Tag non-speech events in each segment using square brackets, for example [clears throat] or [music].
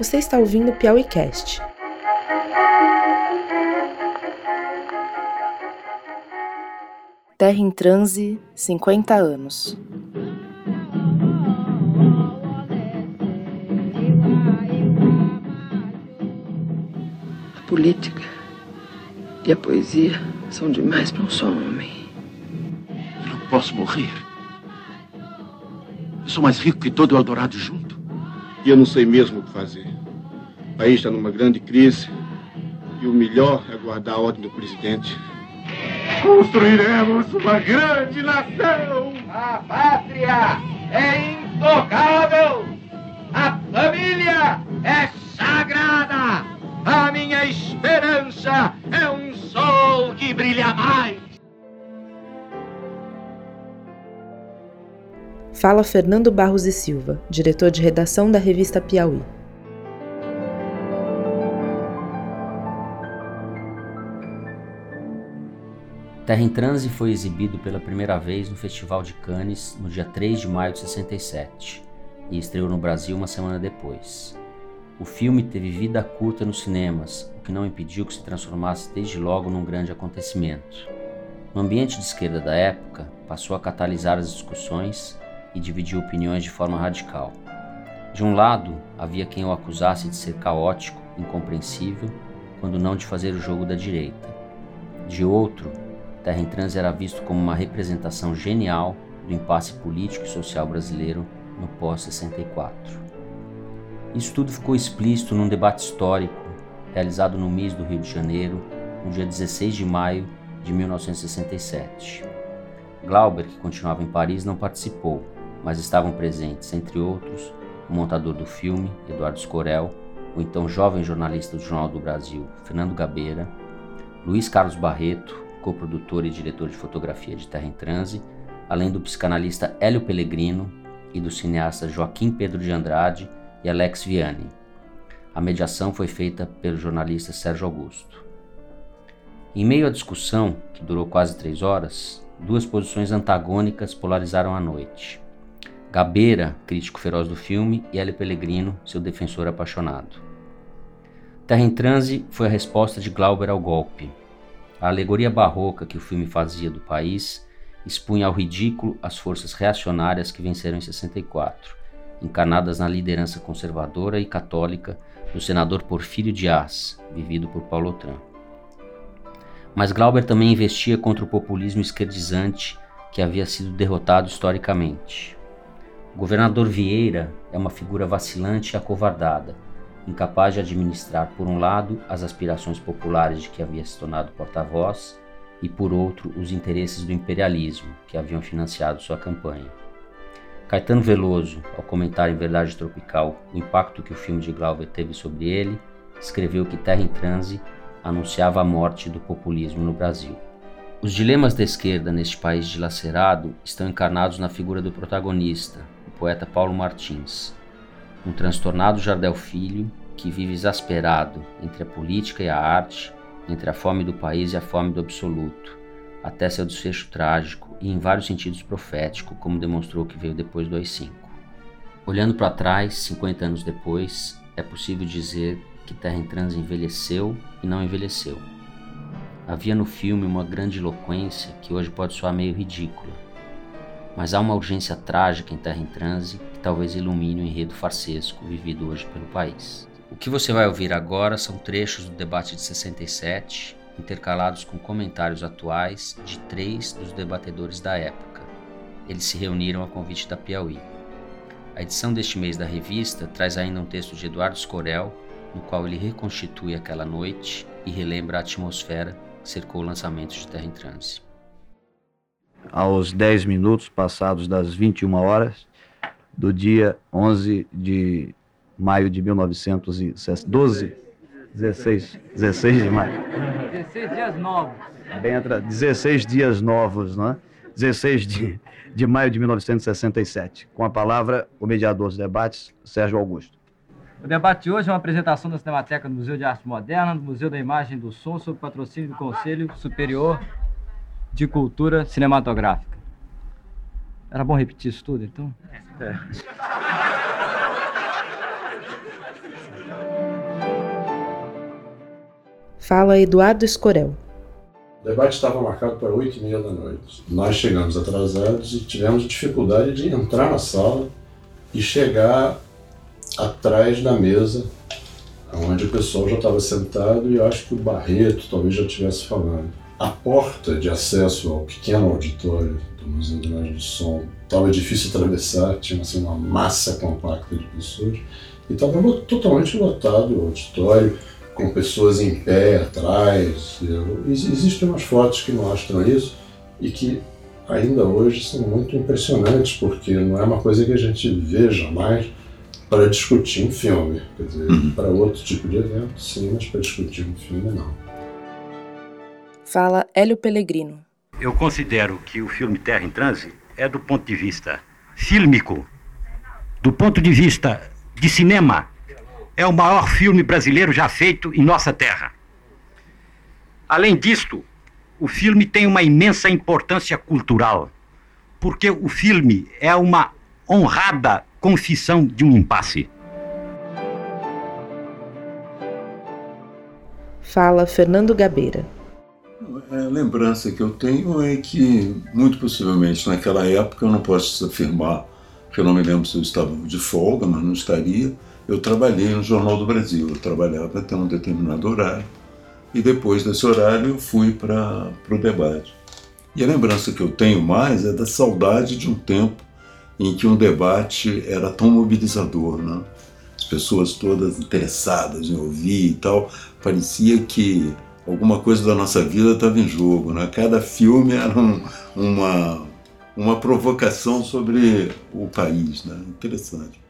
Você está ouvindo o Piauícast. Terra em transe, 50 anos. A política e a poesia são demais para um só homem. Eu não posso morrer. Eu sou mais rico que todo o Eldorado junto. E eu não sei mesmo o que fazer. O país está numa grande crise e o melhor é guardar a ordem do presidente. Construiremos uma grande nação! A pátria é intocável! A família é sagrada! A minha esperança é um sol que brilha mais! Fala Fernando Barros e Silva, diretor de redação da revista Piauí. Terra em Transe foi exibido pela primeira vez no Festival de Cannes no dia 3 de maio de 67 e estreou no Brasil uma semana depois. O filme teve vida curta nos cinemas, o que não impediu que se transformasse desde logo num grande acontecimento. No ambiente de esquerda da época, passou a catalisar as discussões e dividiu opiniões de forma radical. De um lado, havia quem o acusasse de ser caótico, incompreensível, quando não de fazer o jogo da direita. De outro, Terra em Trans era visto como uma representação genial do impasse político e social brasileiro no pós-64. Isso tudo ficou explícito num debate histórico realizado no MIS do Rio de Janeiro, no dia 16 de maio de 1967. Glauber, que continuava em Paris, não participou, mas estavam presentes, entre outros, o montador do filme, Eduardo Scorel, o então jovem jornalista do Jornal do Brasil, Fernando Gabeira, Luiz Carlos Barreto, coprodutor e diretor de fotografia de Terra em Transe, além do psicanalista Hélio Pellegrino e do cineasta Joaquim Pedro de Andrade e Alex Vianney. A mediação foi feita pelo jornalista Sérgio Augusto. Em meio à discussão, que durou quase três horas, duas posições antagônicas polarizaram a noite. Gabeira, crítico feroz do filme, e Hélio Pellegrino, seu defensor apaixonado. Terra em Transe foi a resposta de Glauber ao golpe. A alegoria barroca que o filme fazia do país expunha ao ridículo as forças reacionárias que venceram em 64, encarnadas na liderança conservadora e católica do senador Porfírio Dias, vivido por Paulo Otran. Mas Glauber também investia contra o populismo esquerdizante que havia sido derrotado historicamente. Governador Vieira é uma figura vacilante e acovardada, incapaz de administrar, por um lado, as aspirações populares de que havia se tornado porta-voz e, por outro, os interesses do imperialismo que haviam financiado sua campanha. Caetano Veloso, ao comentar em Verdade Tropical o impacto que o filme de Glauber teve sobre ele, escreveu que Terra em Transe anunciava a morte do populismo no Brasil. Os dilemas da esquerda neste país dilacerado estão encarnados na figura do protagonista, poeta Paulo Martins, um transtornado Jardel Filho que vive exasperado entre a política e a arte, entre a fome do país e a fome do absoluto, até seu desfecho trágico e em vários sentidos profético, como demonstrou que veio depois do AI-5. Olhando para trás, 50 anos depois, é possível dizer que Terra em Trans envelheceu e não envelheceu. Havia no filme uma grande eloquência que hoje pode soar meio ridícula, mas há uma urgência trágica em Terra em Transe que talvez ilumine o enredo farsesco vivido hoje pelo país. O que você vai ouvir agora são trechos do debate de 67, intercalados com comentários atuais de três dos debatedores da época. Eles se reuniram a convite da Piauí. A edição deste mês da revista traz ainda um texto de Eduardo Scorel, no qual ele reconstitui aquela noite e relembra a atmosfera que cercou o lançamento de Terra em Transe aos 10 minutos passados das 21 horas do dia 11 de maio de 1912. 16, 16 de maio. 16 dias novos. Bem, 16 dias novos, né? 16 de, de maio de 1967. Com a palavra, o mediador dos debates, Sérgio Augusto. O debate de hoje é uma apresentação da Cinemateca do Museu de Arte Moderna, do Museu da Imagem e do Som, sob patrocínio do Conselho Superior de cultura cinematográfica. Era bom repetir isso tudo, então? É. Fala Eduardo Escorel. O debate estava marcado para oito e meia da noite. Nós chegamos atrasados e tivemos dificuldade de entrar na sala e chegar atrás da mesa, onde o pessoal já estava sentado e eu acho que o Barreto talvez já estivesse falando. A porta de acesso ao pequeno auditório do Museu de Imagem do Som estava difícil atravessar, tinha assim, uma massa compacta de pessoas e estava totalmente lotado o auditório com pessoas em pé atrás. Existem umas fotos que mostram isso e que ainda hoje são muito impressionantes, porque não é uma coisa que a gente vê jamais para discutir um filme. Quer dizer, uhum. para outro tipo de evento, sim, mas para discutir um filme, não. Fala Hélio Pellegrino. Eu considero que o filme Terra em Transe é do ponto de vista fílmico, do ponto de vista de cinema, é o maior filme brasileiro já feito em nossa terra. Além disto, o filme tem uma imensa importância cultural, porque o filme é uma honrada confissão de um impasse. Fala Fernando Gabeira. A lembrança que eu tenho é que, muito possivelmente, naquela época, eu não posso afirmar, porque eu não me lembro se eu estava de folga, mas não estaria eu trabalhei no Jornal do Brasil. Eu trabalhava até um determinado horário e depois desse horário eu fui para o debate. E a lembrança que eu tenho mais é da saudade de um tempo em que um debate era tão mobilizador, né? As pessoas todas interessadas em ouvir e tal, parecia que alguma coisa da nossa vida estava em jogo, né? Cada filme era um, uma uma provocação sobre o país, né? Interessante.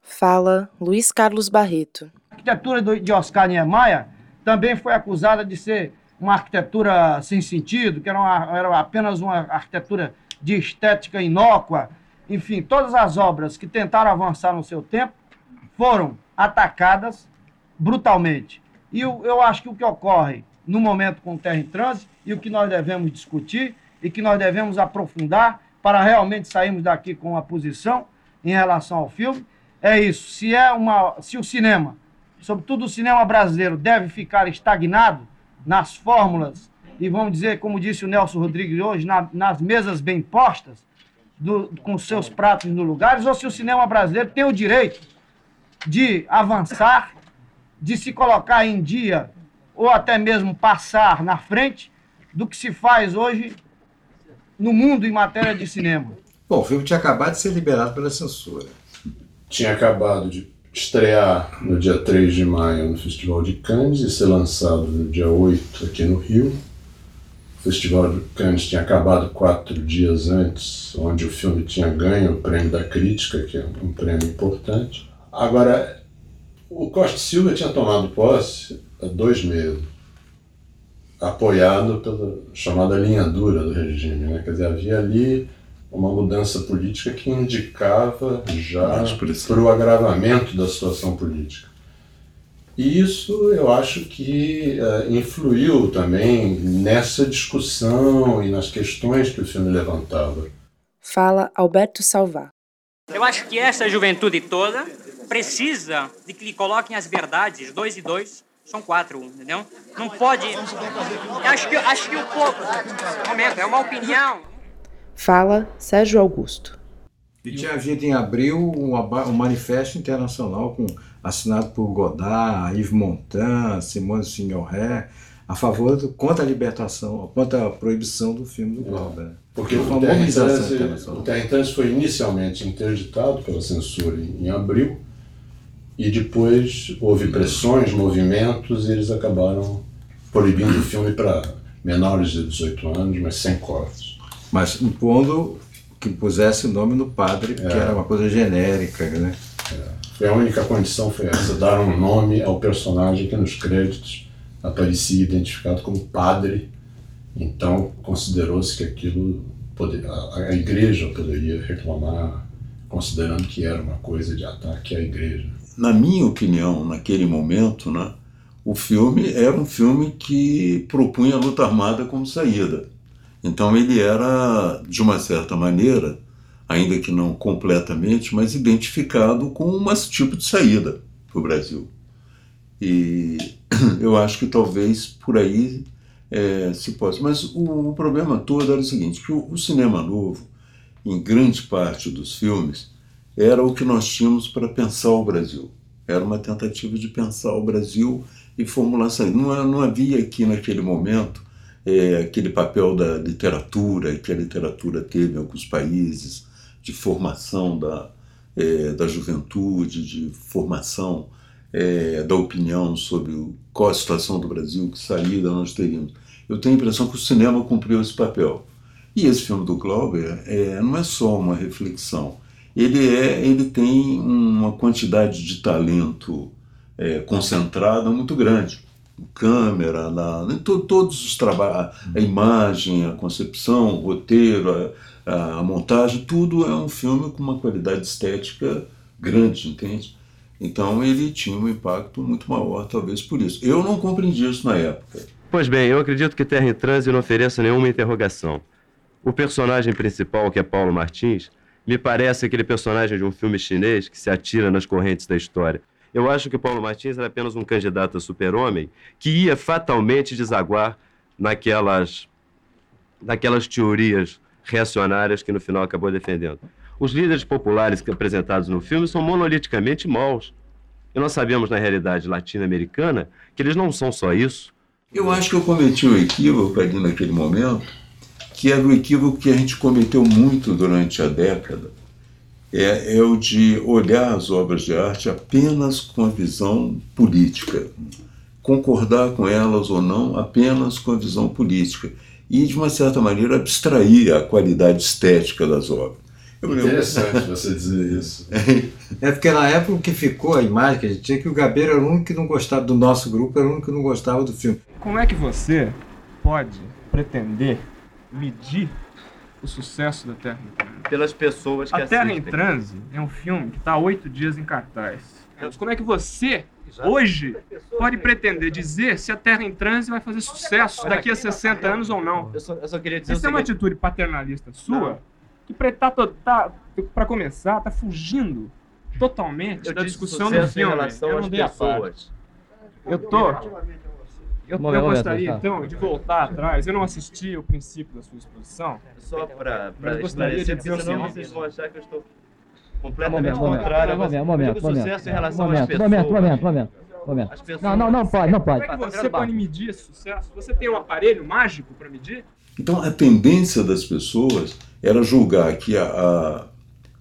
Fala Luiz Carlos Barreto. A arquitetura de Oscar Niemeyer também foi acusada de ser uma arquitetura sem sentido, que era, uma, era apenas uma arquitetura de estética inócua. Enfim, todas as obras que tentaram avançar no seu tempo foram atacadas brutalmente. E eu, eu acho que o que ocorre no momento com Terra em Trânsito e o que nós devemos discutir e que nós devemos aprofundar para realmente sairmos daqui com uma posição em relação ao filme é isso. Se é uma, se o cinema, sobretudo o cinema brasileiro, deve ficar estagnado nas fórmulas e vamos dizer, como disse o Nelson Rodrigues hoje, na, nas mesas bem postas, do, com seus pratos no lugares, ou se o cinema brasileiro tem o direito de avançar, de se colocar em dia ou até mesmo passar na frente do que se faz hoje no mundo em matéria de cinema. Bom, o filme tinha acabado de ser liberado pela censura tinha acabado de estrear no dia 3 de maio no Festival de Cannes e ser lançado no dia 8 aqui no Rio. O Festival de Cannes tinha acabado quatro dias antes, onde o filme tinha ganho o prêmio da crítica, que é um prêmio importante. Agora, o Costa Silva tinha tomado posse há dois meses, apoiado pela chamada linha dura do regime. Né? Quer dizer, havia ali uma mudança política que indicava já para o agravamento da situação política. E isso eu acho que uh, influiu também nessa discussão e nas questões que o filme levantava. Fala Alberto Salvar. Eu acho que essa juventude toda precisa de que lhe coloquem as verdades, dois e dois, são quatro, entendeu? Não pode. Acho que, acho que o povo. Momento, é uma opinião. Fala Sérgio Augusto. E tinha havido em abril um, um manifesto internacional com, assinado por Godard, Yves Montand, Simone Signoret, a favor do, contra a libertação, contra a proibição do filme do Glauber. É, porque o Terra, o Terra foi inicialmente interditado pela censura em, em abril e depois houve pressões, movimentos e eles acabaram proibindo o filme para menores de 18 anos, mas sem cortes mas impondo que pusesse o nome no padre, é. era uma coisa genérica, né? É. A única condição foi essa, dar um nome ao personagem que nos créditos aparecia identificado como padre. Então considerou-se que aquilo poder, a, a igreja poderia reclamar, considerando que era uma coisa de ataque à igreja. Na minha opinião, naquele momento, né, o filme era um filme que propunha a luta armada como saída. Então ele era, de uma certa maneira, ainda que não completamente, mas identificado com um tipo de saída para o Brasil. E [clears throat] eu acho que talvez por aí é, se possa. Mas o, o, problema todo era o seguinte, que o, o cinema novo, em grande parte dos filmes, era o que nós tínhamos para pensar o Brasil. Era uma tentativa de pensar o Brasil e formular saída. Não, não havia aqui naquele momento é, aquele papel da literatura que a literatura teve em alguns países, de formação da, é, da juventude, de formação é, da opinião sobre qual a situação do Brasil, que saída nós teríamos. Eu tenho a impressão que o cinema cumpriu esse papel. E esse filme do Glauber é, não é só uma reflexão, ele, é, ele tem uma quantidade de talento é, concentrada muito grande. Câmera, na, to, todos os trabalhos, a imagem, a concepção, o roteiro, a, a, montagem, tudo é um filme com uma qualidade estética grande, entende? Então ele tinha um impacto muito maior, talvez por isso. Eu não compreendi isso na época. Pois bem, eu acredito que Terra em Transe não ofereça nenhuma interrogação. O personagem principal, que é Paulo Martins, me parece aquele personagem de um filme chinês que se atira nas correntes da história. Eu acho que Paulo Martins era apenas um candidato a super-homem que ia fatalmente desaguar naquelas, naquelas teorias reacionárias que no final acabou defendendo. Os líderes populares apresentados no filme são monoliticamente maus. E nós sabemos, na realidade latino-americana, que eles não são só isso. Eu acho que eu cometi um equívoco ali naquele momento, que era o equívoco que a gente cometeu muito durante a década, é, é o de olhar as obras de arte apenas com a visão política, concordar com elas ou não apenas com a visão política e, de uma certa maneira, abstrair a qualidade estética das obras. Eu Interessante [laughs] você dizer isso. É porque na época o que ficou a imagem que a gente tinha que o Gabeira era o único que não gostava do nosso grupo, era o único que não gostava do filme. Como é que você pode pretender medir o sucesso da Terra em Transe? Pelas pessoas que A Terra em Transe é um filme que está há oito dias em cartaz. Mas como é que você, hoje, pode pretender dizer se a Terra em Transe vai fazer sucesso daqui a 60 anos ou não? Eu só, eu só queria dizer Isso é uma atitude paternalista sua Não. que, tá, tá, para começar, está fugindo totalmente Eu da discussão do sucesso em filme. relação Eu às não dei a pessoas. Eu tô. Eu, eu gostaria, tá. então, de voltar atrás. Eu não assisti o princípio da sua exposição. Só para Mas gostaria de esclarecer, dizer porque senão vocês vão achar que eu estou Um completamente momento, momento, contrário. momento, momento, momento. sucesso em relação às momento, pessoas. momento, momento, momento, momento. Não, não, não pode, não pode. Como é que você pode medir esse sucesso? Você tem um aparelho mágico para medir? Então, a tendência das pessoas era julgar que a, a-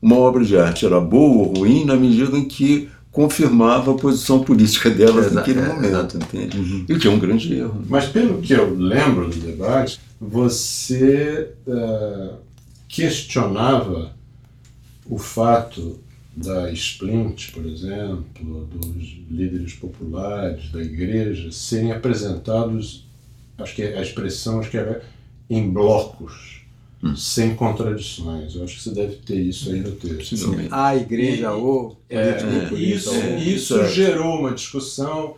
uma obra de arte era boa ou ruim na medida em que confirmava a posição política delas Exa- naquele é, momento, entende? E o que é um grande erro. Mas pelo que eu lembro do debate, você eh, questionava o fato da Splint, por exemplo, dos líderes populares, da igreja, serem apresentados, acho que a expressão acho que era em blocos, sem contradições. Eu acho que você deve ter isso aí no texto. A igreja ou É, político. isso, ou- isso gerou uma discussão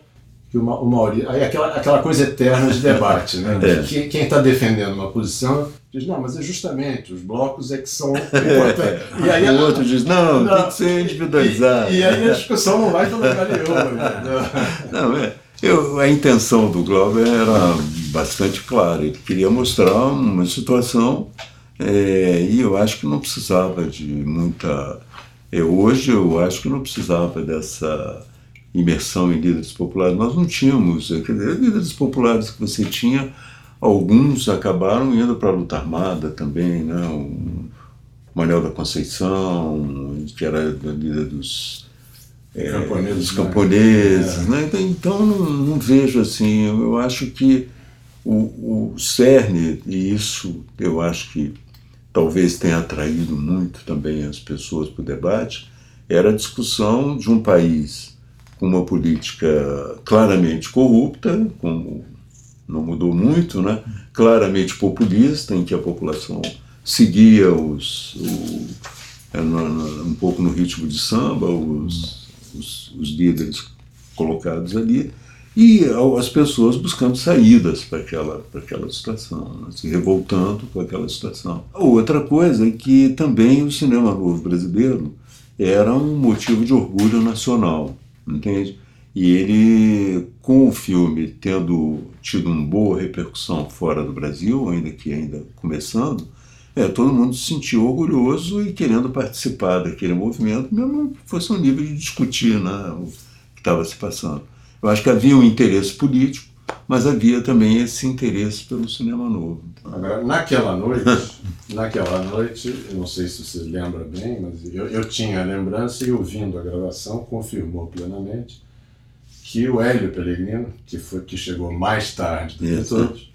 que o Ma- o Maurício. Aí aquela, aquela coisa eterna de debate, né? É. Que- Quem está defendendo uma posição diz, não, mas é justamente, os blocos é que são [laughs] importantes. E aí o outro diz, não, tem que ser individualizado. E, e aí a discussão não vai para lugar nenhum. entendeu? [laughs] Não, é. Eu, a intenção do Glauber era bastante clara. Ele queria mostrar uma situação é, e eu acho que não precisava de muita. é, hoje eu acho que não precisava dessa imersão em líderes populares. Nós não tínhamos. é, dizer, líderes populares que você tinha, alguns acabaram indo para a luta armada também, né? O Manuel da Conceição, que era líder dos é, Camponeses, dos né? camponeses, É. né? Então, então não, não vejo assim, eu, eu acho que o, o cerne, e isso eu acho que talvez tenha atraído muito também as pessoas para o debate, era a discussão de um país com uma política claramente corrupta, como não mudou muito, né? claramente populista, em que a população seguia os, o, é, um pouco no ritmo de samba, os, os, os líderes colocados ali, e as pessoas buscando saídas para aquela, para aquela situação, né? se revoltando com aquela situação. Outra coisa é que também o cinema novo brasileiro era um motivo de orgulho nacional, entende? E ele, com o filme tendo tido uma boa repercussão fora do Brasil, ainda que ainda começando, é, todo mundo se sentiu orgulhoso e querendo participar daquele movimento, mesmo que fosse um nível de discutir né, o que estava se passando. Eu acho que havia um interesse político, mas havia também esse interesse pelo cinema novo. Agora, naquela noite, [laughs] naquela noite, não sei se você lembra bem, mas eu, eu tinha a lembrança e ouvindo a gravação confirmou plenamente que o Hélio Pellegrino, que foi que chegou mais tarde do que todos,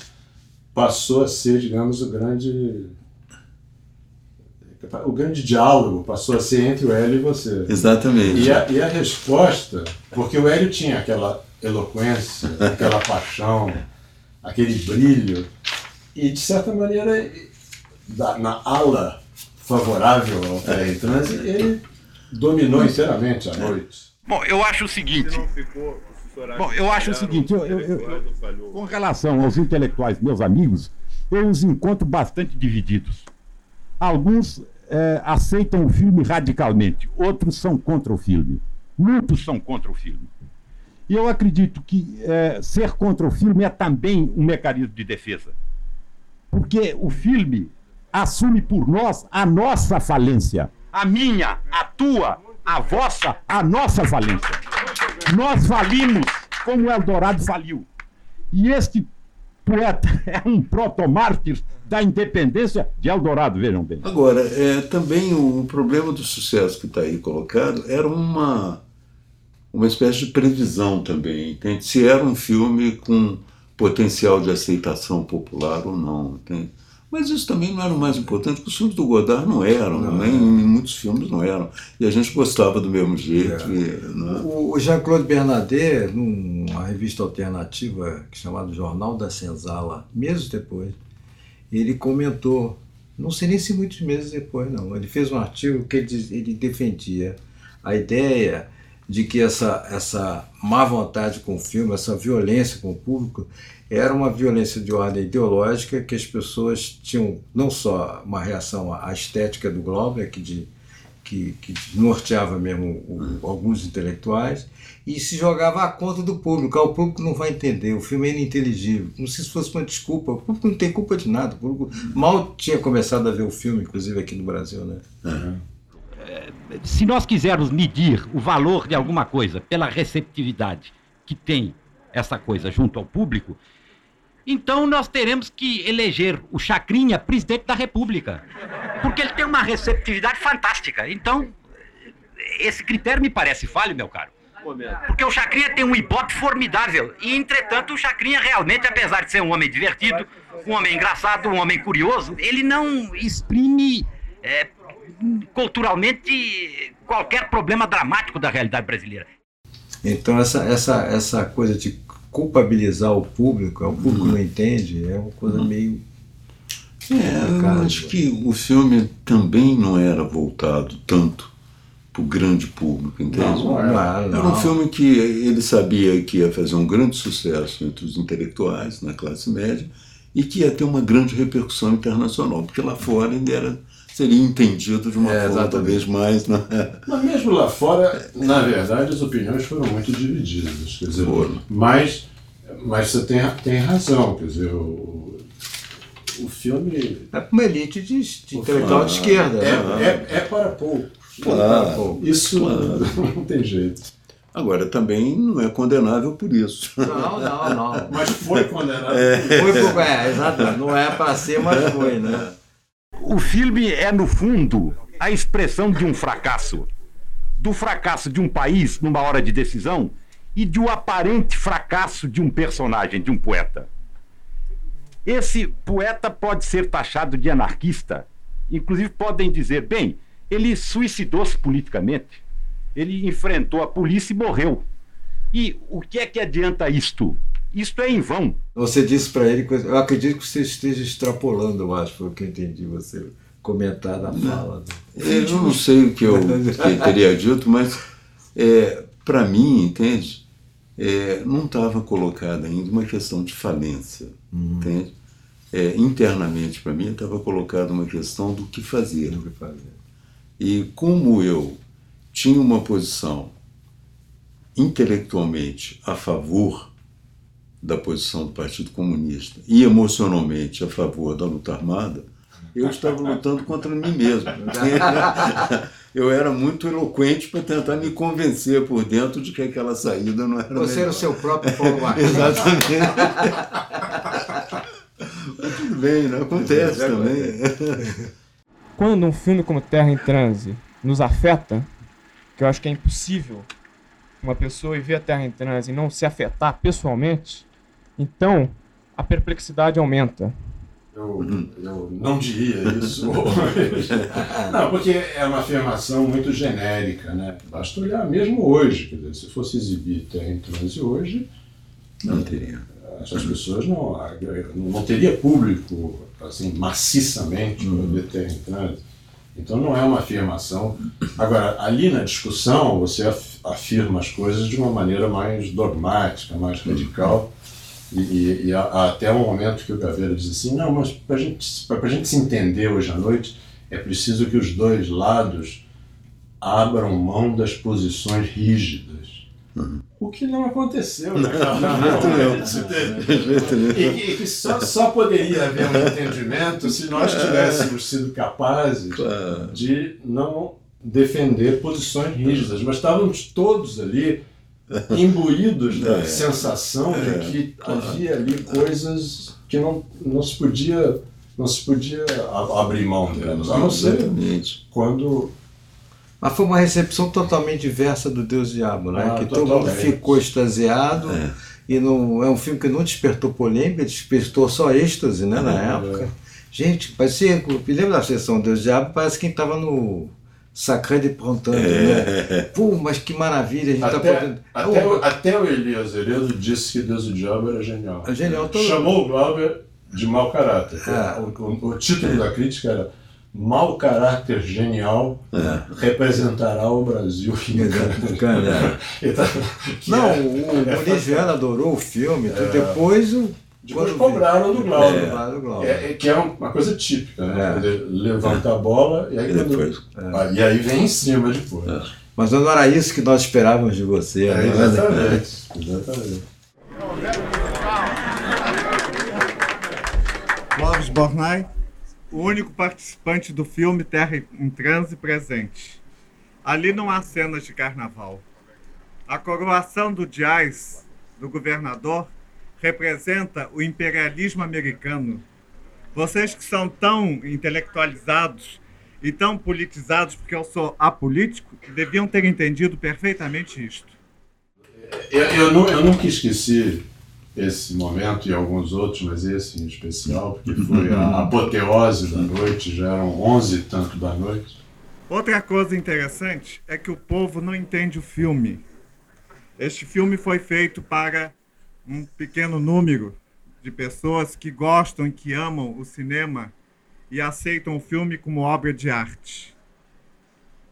passou a ser, digamos, o grande o grande diálogo passou a ser entre o Hélio e você. Exatamente. E a, e a resposta, porque o Hélio tinha aquela eloquência, [laughs] aquela paixão, aquele brilho, e de certa maneira, da, na ala favorável ao Teletranse, ele dominou inteiramente a noite. Bom, eu acho o seguinte. Bom, eu acho o seguinte, eu, eu, eu, com relação aos intelectuais, meus amigos, eu os encontro bastante divididos. Alguns é, aceitam o filme radicalmente, outros são contra o filme. Muitos são contra o filme. E eu acredito que é, ser contra o filme é também um mecanismo de defesa. Porque o filme assume por nós a nossa falência. A minha, a tua, a vossa, a nossa falência. Nós falimos como o Eldorado faliu. E este poeta [laughs] é um protomártir da independência de Eldorado, vejam bem. Agora, é, também o problema do sucesso que está aí colocado era uma, uma espécie de previsão também, entende? Se era um filme com potencial de aceitação popular ou não, entende? Mas isso também não era o mais importante, porque os filmes do Godard não eram, não, nem é. muitos filmes não eram. E a gente gostava do mesmo jeito. É. E, né? O Jean-Claude Bernardet, numa revista alternativa chamada Jornal da Senzala, meses depois, ele comentou, não sei nem se muitos meses depois, não, ele fez um artigo que ele, ele defendia a ideia de que essa, essa má vontade com o filme, essa violência com o público, era uma violência de ordem ideológica que as pessoas tinham não só uma reação à estética do Glauber, que, de, que, que norteava mesmo o, alguns intelectuais, e se jogava à conta do público. Ah, o público não vai entender, o filme é ininteligível. Como se isso fosse uma desculpa. O público não tem culpa de nada. O público mal tinha começado a ver o filme, inclusive aqui no Brasil. Né? Uhum. Se nós quisermos medir o valor de alguma coisa pela receptividade que tem essa coisa junto ao público, então nós teremos que eleger o Chacrinha presidente da República. Porque ele tem uma receptividade fantástica. Então, esse critério me parece falho, meu caro. Porque o Chacrinha tem um ibope formidável. E, entretanto, o Chacrinha realmente, apesar de ser um homem divertido, um homem engraçado, um homem curioso, ele não exprime é, culturalmente qualquer problema dramático da realidade brasileira. Então, essa, essa, essa coisa de culpabilizar o público, o público uhum. não entende, é uma coisa uhum. meio. É, eu acho que o filme também não era voltado tanto para o grande público, entende? Não, não era, era um filme que ele sabia que ia fazer um grande sucesso entre os intelectuais, na classe média, e que ia ter uma grande repercussão internacional, porque lá fora ainda era seria entendido de uma é, forma talvez mais. Né? Mas mesmo lá fora, na verdade, as opiniões foram muito divididas. Quer dizer, foram. Mas, mas você tem, tem razão, quer dizer, o, o filme. É uma elite de, de intelectual de esquerda. É, né? é, é, para poucos. Claro, Isso claro. [laughs] não tem jeito. Agora, também não é condenável por isso. Não, não, não. Mas foi condenável. É, foi, é exato. Não é para ser, mas foi, né? O filme é, no fundo, a expressão de um fracasso. Do fracasso de um país numa hora de decisão e do aparente fracasso de um personagem, de um poeta. Esse poeta pode ser taxado de anarquista. Inclusive, podem dizer: bem, ele suicidou-se politicamente. Ele enfrentou a polícia e morreu. E o que é que adianta isto? Isto é em vão. Você disse para ele, eu acredito que você esteja extrapolando, eu acho, foi o que eu entendi você comentar na fala. Não, eu não sei o que eu [laughs] que teria dito, mas é, para mim, entende? É, não estava colocada ainda uma questão de falência, uhum. entende? É, internamente, para mim, estava colocada uma questão do que fazer. Do que fazer. E como eu tinha uma posição intelectualmente a favor da posição do Partido Comunista e emocionalmente a favor da luta armada, eu estava lutando contra mim mesmo. [laughs] Eu era muito eloquente para tentar me convencer por dentro de que aquela saída não era Você melhor. era o seu próprio Paulo. [laughs] Exatamente. Mas [laughs] tudo bem, né? acontece também. Quando um filme como Terra em Transe nos afeta, que eu acho que é impossível uma pessoa ir ver a Terra em Transe e não se afetar pessoalmente, então a perplexidade aumenta. Eu, eu não diria isso hoje. [laughs] Não, porque é uma afirmação muito genérica, né? Basta olhar mesmo hoje. Quer dizer, se fosse exibir Terra em Transe hoje, Não teria. essas pessoas não, não teria público assim, maciçamente para ver Terra em Transe. Então não é uma afirmação. Agora, ali na discussão, você af- afirma as coisas de uma maneira mais dogmática, mais radical. E, e- e há- até um momento que o Caveira diz assim: não, mas para gente, a gente se entender hoje à noite, é preciso que os dois lados abram mão das posições rígidas. O que não aconteceu. Não, [laughs] jeito nenhum. E, que- e que só, só poderia haver um entendimento se nós tivéssemos sido capazes de não defender posições rígidas. Mas estávamos todos ali [laughs] imbuídos da É. sensação É. de que havia ali coisas que não, não se podia não se podia a- abrir mão delas. A não ser Exatamente. quando Mas foi uma recepção totalmente diversa do Deus Diabo, né? Ah, que todo mundo ficou extasiado. E não, é um filme que não despertou polêmica, despertou só êxtase, né, na É, época. Gente, parecia. Me lembro da sessão Deus Diabo, parece quem estava no Sacré de Prontanto, né? Pô, mas que maravilha, a gente tá Até, podendo. até, Pô, o, até o Elias Heredo disse que Deus e o Diabo era genial. É genial, todo- Chamou o Glauber de mau caráter. É. O, o- o título da crítica era Mau caráter genial representará o Brasil em Canadá. [laughs] Então, que Não, é- o é Muniz Viana adorou o filme. É. depois o. Depois quando- cobraram do Glauber. É, Glauber. É, é que é uma coisa típica, né? É. Dizer, Levanta a bola e aí, E quando- depois? Ah, e aí vem em cima depois. Mas não era isso que nós esperávamos de você, É, né? exatamente. [laughs] exatamente. Clóvis Bornai, o único participante do filme Terra em Transe presente. Ali não há cenas de carnaval. A coroação do Dias, do governador, representa o imperialismo americano. Vocês que são tão intelectualizados e tão politizados, porque eu sou apolítico, deviam ter entendido perfeitamente isto. Eu, eu, nu- eu nunca esqueci esse momento e alguns outros, mas esse em especial, porque foi a [laughs] apoteose da noite, já eram 11 e tanto da noite. Outra coisa interessante é que o povo não entende o filme. Este filme foi feito para um pequeno número de pessoas que gostam e que amam o cinema e aceitam o filme como obra de arte.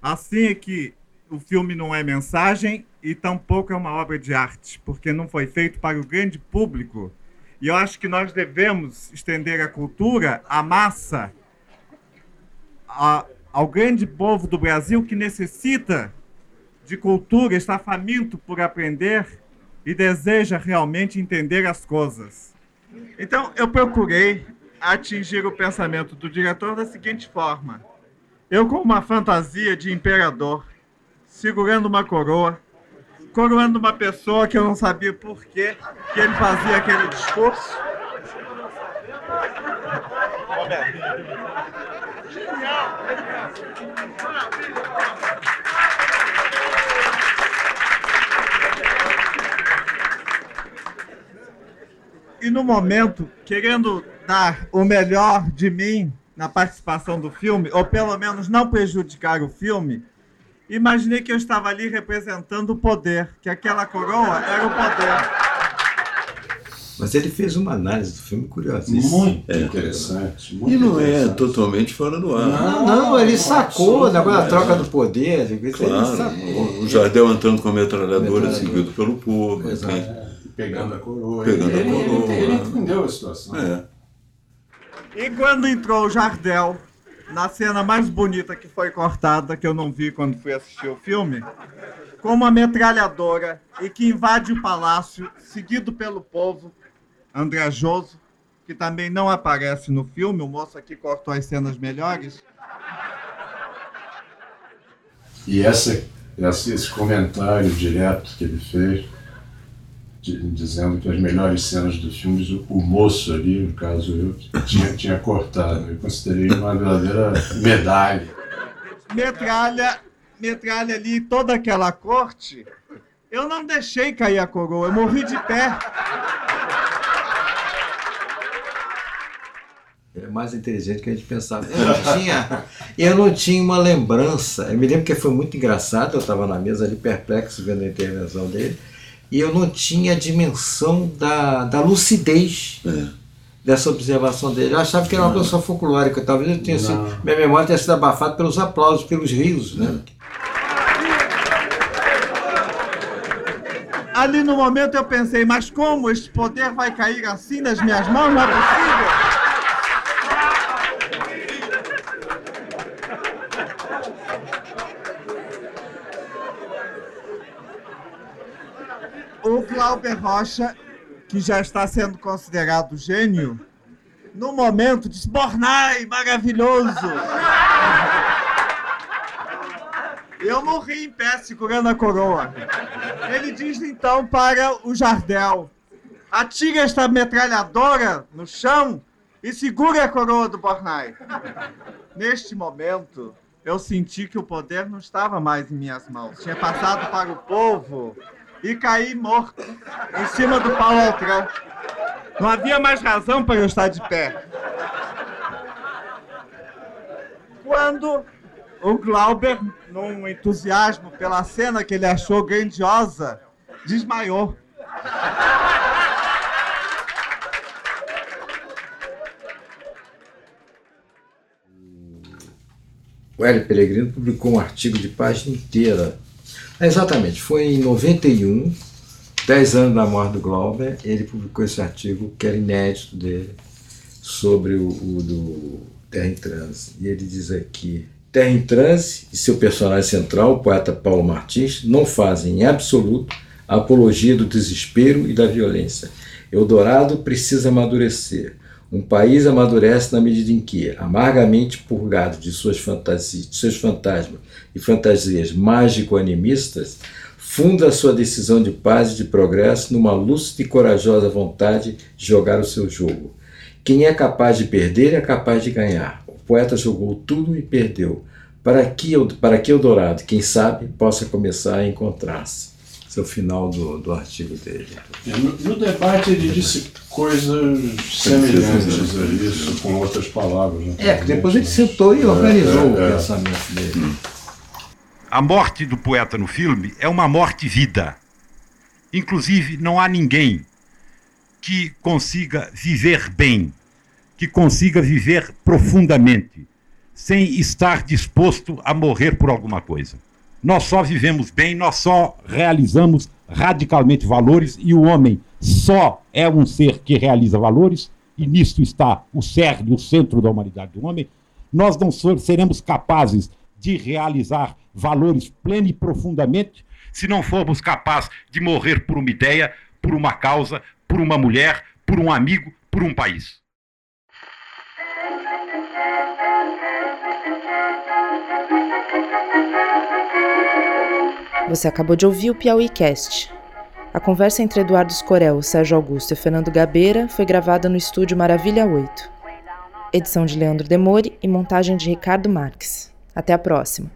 Assim é que o filme não é mensagem e tampouco é uma obra de arte, porque não foi feito para o grande público. E eu acho que nós devemos estender a cultura à massa, a- ao grande povo do Brasil que necessita de cultura, está faminto por aprender e deseja realmente entender as coisas. Então, eu procurei atingir o pensamento do diretor da seguinte forma: eu, com uma fantasia de imperador, segurando uma coroa, coroando uma pessoa que eu não sabia por quê que ele fazia aquele discurso. E no momento, querendo dar o melhor de mim na participação do filme, ou pelo menos não prejudicar o filme, imaginei que eu estava ali representando o poder, que aquela coroa era o poder. Mas ele fez uma análise do filme curiosíssima. Muito interessante. muito E não é interessante. totalmente fora do ar. Não, não, ele sacou, negócio da troca do poder, ele Claro, sacou. o Jardel entrando com a metralhadora, Metralhadora. seguido pelo povo. Exato. né? Pegando a coroa. Pegando a ele, ele- coroa. ele entendeu a situação. É. E quando entrou o Jardel, na cena mais bonita que foi cortada, que eu não vi quando fui assistir o filme, com uma metralhadora e que invade o palácio, seguido pelo povo andrajoso, que também não aparece no filme, o moço aqui cortou as cenas melhores. E essa, esse comentário direto que ele fez, dizendo que as melhores cenas do filme, o, o moço ali, no caso eu, tinha, tinha cortado. Eu considerei uma verdadeira medalha. Metralha, metralha ali, toda aquela corte. Eu não deixei cair a coroa, eu morri de pé. é mais inteligente que a gente pensava. Eu não tinha, eu não tinha uma lembrança. Eu me lembro que foi muito engraçado, eu estava na mesa ali perplexo vendo a intervenção dele, e eu não tinha a dimensão da, da lucidez é. dessa observação dele. Eu achava que era uma não. pessoa folclórica, talvez eu tenha sido, minha memória tenha sido abafada pelos aplausos, pelos risos. Né? Ali no momento eu pensei, mas como esse poder vai cair assim nas minhas mãos? Não é possível! o Glauber Rocha, que já está sendo considerado gênio, no momento disse: Bornai, maravilhoso! Eu morri em pé segurando a coroa. Ele diz então para o Jardel: atire esta metralhadora no chão e segure a coroa do Bornai. Neste momento, eu senti que o poder não estava mais em minhas mãos. Tinha passado para o povo e caí morto em cima do Paulo Altrão. Não havia mais razão para eu estar de pé. Quando o Glauber, num entusiasmo pela cena que ele achou grandiosa, desmaiou. O Hélio Pellegrino publicou um artigo de página inteira Exatamente, foi em 91, 10 anos da morte do Glauber, ele publicou esse artigo que era inédito dele sobre o, o do Terra em Transe. E ele diz aqui: Terra em Transe e seu personagem central, o poeta Paulo Martins, não fazem em absoluto a apologia do desespero e da violência. Eldorado precisa amadurecer. Um país amadurece na medida em que, amargamente purgado de suas fantasias, de seus fantasmas e fantasias mágico-animistas, funda sua decisão de paz e de progresso numa lúcida e corajosa vontade de jogar o seu jogo. Quem é capaz de perder é capaz de ganhar. O poeta jogou tudo e perdeu, para que, para que Eldorado, quem sabe, possa começar a encontrar-se. É o final do, do artigo dele. É, no, no, debate ele disse coisas semelhantes a isso, com outras palavras. Né? É, depois ele sentou e organizou é, é, o é. pensamento dele. Hum. A morte do poeta no filme é uma morte-vida. Inclusive, não há ninguém que consiga viver bem, que consiga viver profundamente, sem estar disposto a morrer por alguma coisa. Nós só vivemos bem, nós só realizamos radicalmente valores e o homem só é um ser que realiza valores, e nisto está o cerne, o centro da humanidade do homem. Nós não seremos capazes de realizar valores pleno e profundamente se não formos capazes de morrer por uma ideia, por uma causa, por uma mulher, por um amigo, por um país. Você acabou de ouvir o Piauí Cast. A conversa entre Eduardo Escorel, Sérgio Augusto e Fernando Gabeira foi gravada no estúdio Maravilha 8. Edição de Leandro Demore e montagem de Ricardo Marques. Até a próxima!